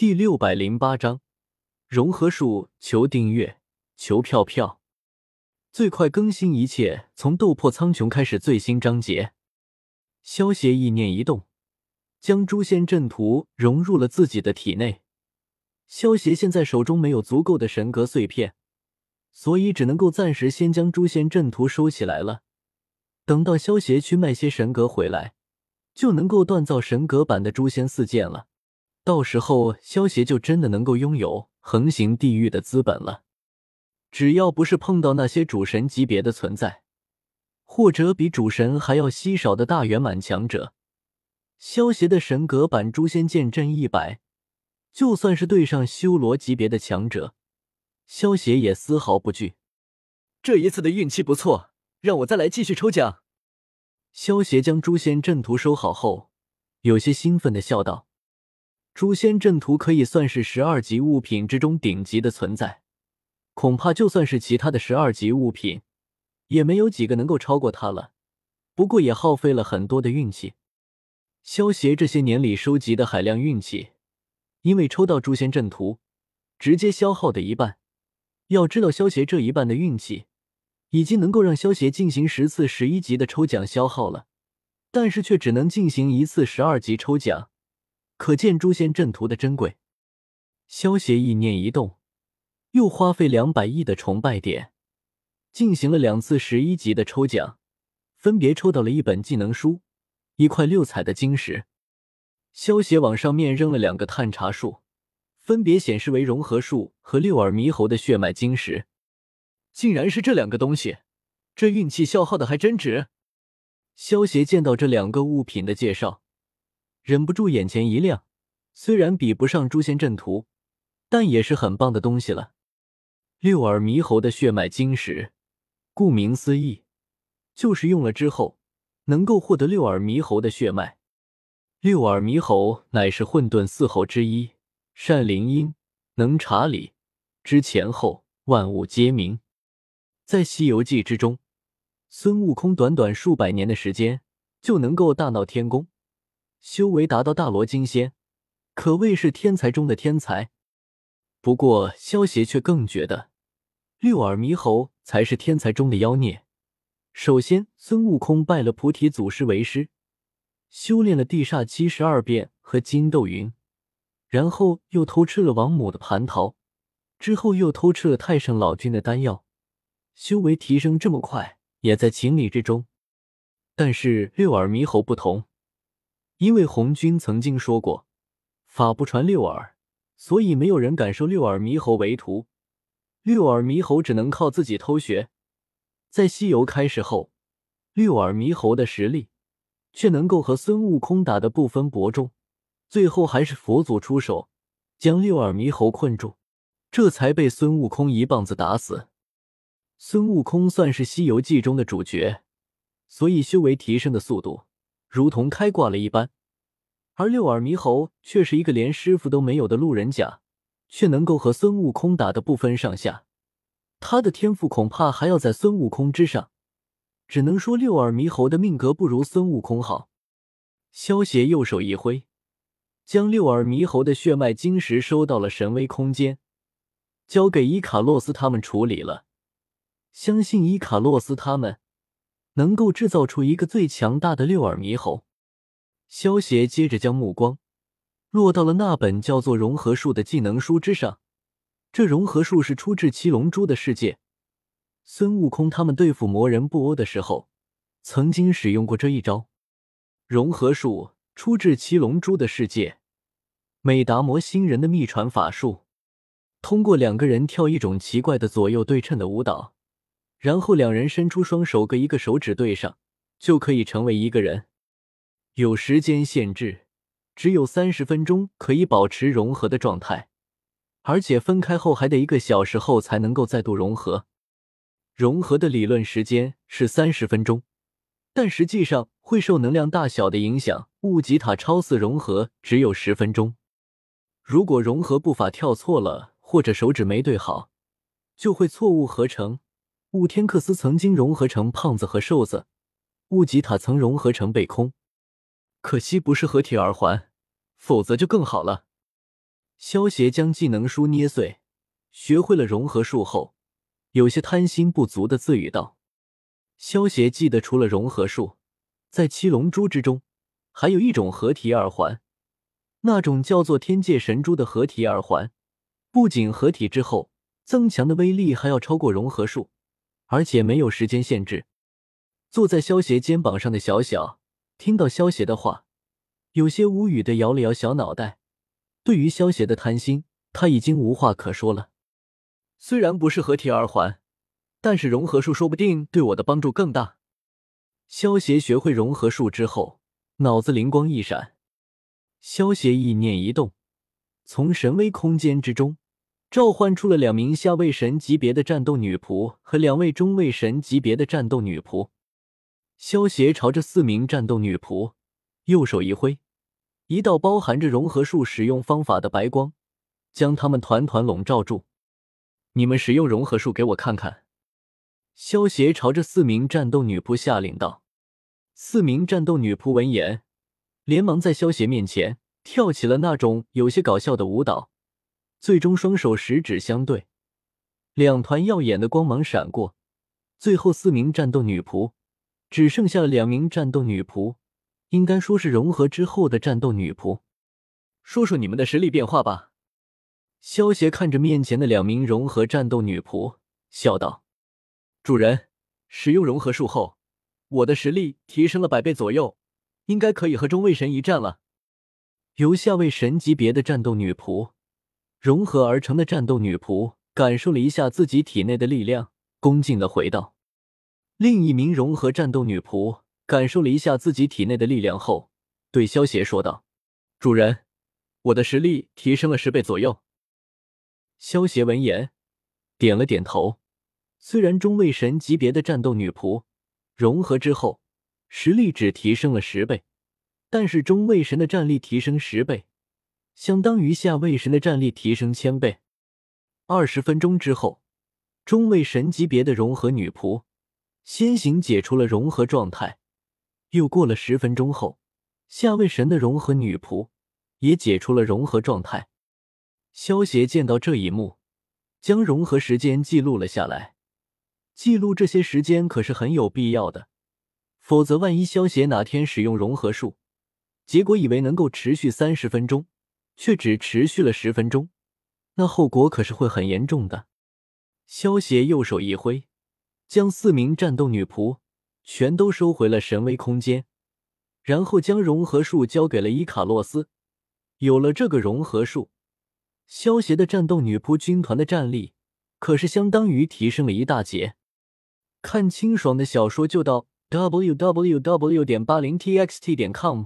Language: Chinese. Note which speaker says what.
Speaker 1: 第六百零八章融合术，求订阅，求票票，最快更新一切，从斗破苍穹开始最新章节。萧协意念一动，将诛仙阵图融入了自己的体内。萧协现在手中没有足够的神格碎片，所以只能够暂时先将诛仙阵图收起来了。等到萧协去卖些神格回来，就能够锻造神格版的诛仙四剑了。到时候，萧协就真的能够拥有横行地狱的资本了。只要不是碰到那些主神级别的存在，或者比主神还要稀少的大圆满强者，萧协的神格版诛仙剑阵一百，就算是对上修罗级别的强者，萧协也丝毫不惧。
Speaker 2: 这一次的运气不错，让我再来继续抽奖。
Speaker 1: 萧协将诛仙阵图收好后，有些兴奋的笑道。诛仙阵图可以算是十二级物品之中顶级的存在，恐怕就算是其他的十二级物品，也没有几个能够超过它了。不过也耗费了很多的运气。萧协这些年里收集的海量运气，因为抽到诛仙阵图，直接消耗的一半。要知道，萧协这一半的运气，已经能够让萧协进行十次十一级的抽奖消耗了，但是却只能进行一次十二级抽奖。可见诛仙阵图的珍贵。萧协意念一动，又花费两百亿的崇拜点，进行了两次十一级的抽奖，分别抽到了一本技能书、一块六彩的晶石。萧协往上面扔了两个探查术，分别显示为融合术和六耳猕猴的血脉晶石。
Speaker 2: 竟然是这两个东西，这运气消耗的还真值。
Speaker 1: 萧协见到这两个物品的介绍。忍不住眼前一亮，虽然比不上诛仙阵图，但也是很棒的东西了。六耳猕猴的血脉晶石，顾名思义，就是用了之后能够获得六耳猕猴的血脉。六耳猕猴乃是混沌四猴之一，善灵音，能查理，知前后，万物皆明。在《西游记》之中，孙悟空短短数百年的时间就能够大闹天宫。修为达到大罗金仙，可谓是天才中的天才。不过萧协却更觉得六耳猕猴才是天才中的妖孽。首先，孙悟空拜了菩提祖师为师，修炼了地煞七十二变和筋斗云，然后又偷吃了王母的蟠桃，之后又偷吃了太上老君的丹药，修为提升这么快，也在情理之中。但是六耳猕猴不同。因为红军曾经说过，法不传六耳，所以没有人敢收六耳猕猴为徒。六耳猕猴只能靠自己偷学。在西游开始后，六耳猕猴的实力却能够和孙悟空打得不分伯仲，最后还是佛祖出手将六耳猕猴困住，这才被孙悟空一棒子打死。孙悟空算是西游记中的主角，所以修为提升的速度。如同开挂了一般，而六耳猕猴却是一个连师傅都没有的路人甲，却能够和孙悟空打得不分上下。他的天赋恐怕还要在孙悟空之上，只能说六耳猕猴的命格不如孙悟空好。萧协右手一挥，将六耳猕猴的血脉晶石收到了神威空间，交给伊卡洛斯他们处理了。相信伊卡洛斯他们。能够制造出一个最强大的六耳猕猴。萧协接着将目光落到了那本叫做融合术的技能书之上。这融合术是出自七龙珠的世界，孙悟空他们对付魔人布欧的时候，曾经使用过这一招。融合术出自七龙珠的世界，美达摩星人的秘传法术，通过两个人跳一种奇怪的左右对称的舞蹈。然后两人伸出双手，各一个手指对上，就可以成为一个人。有时间限制，只有三十分钟可以保持融合的状态，而且分开后还得一个小时后才能够再度融合。融合的理论时间是三十分钟，但实际上会受能量大小的影响，物吉塔超似融合只有十分钟。如果融合步伐跳错了，或者手指没对好，就会错误合成。雾天克斯曾经融合成胖子和瘦子，雾吉塔曾融合成贝空，可惜不是合体耳环，否则就更好了。萧协将技能书捏碎，学会了融合术后，有些贪心不足的自语道：“萧协记得，除了融合术，在七龙珠之中，还有一种合体耳环，那种叫做天界神珠的合体耳环，不仅合体之后增强的威力还要超过融合术，而且没有时间限制。”坐在萧协肩膀上的小小听到萧协的话，有些无语的摇了摇小脑袋。对于萧协的贪心，他已经无话可说了。虽然不是合体耳环，但是融合术说不定对我的帮助更大。萧协学会融合术之后，脑子灵光一闪，萧协意念一动，从神威空间之中召唤出了两名下位神级别的战斗女仆和两位中位神级别的战斗女仆。萧协朝着四名战斗女仆，右手一挥，一道包含着融合术使用方法的白光，将他们团团笼罩住。你们使用融合术给我看看。萧协朝着四名战斗女仆下令道。四名战斗女仆闻言，连忙在萧协面前跳起了那种有些搞笑的舞蹈，最终双手十指相对，两团耀眼的光芒闪过，最后四名战斗女仆。只剩下了两名战斗女仆，应该说是融合之后的战斗女仆。说说你们的实力变化吧。萧协看着面前的两名融合战斗女仆，笑道：“主人，使用融合术后，我的实力提升了百倍左右，应该可以和中位神一战了。”由下位神级别的战斗女仆融合而成的战斗女仆，感受了一下自己体内的力量，恭敬的回道。另一名融合战斗女仆感受了一下自己体内的力量后，对萧协说道：“主人，我的实力提升了十倍左右。”萧协闻言点了点头。虽然中位神级别的战斗女仆融合之后实力只提升了十倍，但是中位神的战力提升十倍，相当于下位神的战力提升千倍。二十分钟之后，中位神级别的融合女仆。先行解除了融合状态，又过了十分钟后，下位神的融合女仆也解除了融合状态。萧协见到这一幕，将融合时间记录了下来。记录这些时间可是很有必要的，否则万一萧协哪天使用融合术，结果以为能够持续三十分钟，却只持续了十分钟，那后果可是会很严重的。萧协右手一挥。将四名战斗女仆全都收回了神威空间，然后将融合术交给了伊卡洛斯。有了这个融合术，萧协的战斗女仆军团的战力可是相当于提升了一大截。看清爽的小说就到 w w w. 点八零 t x t 点 com。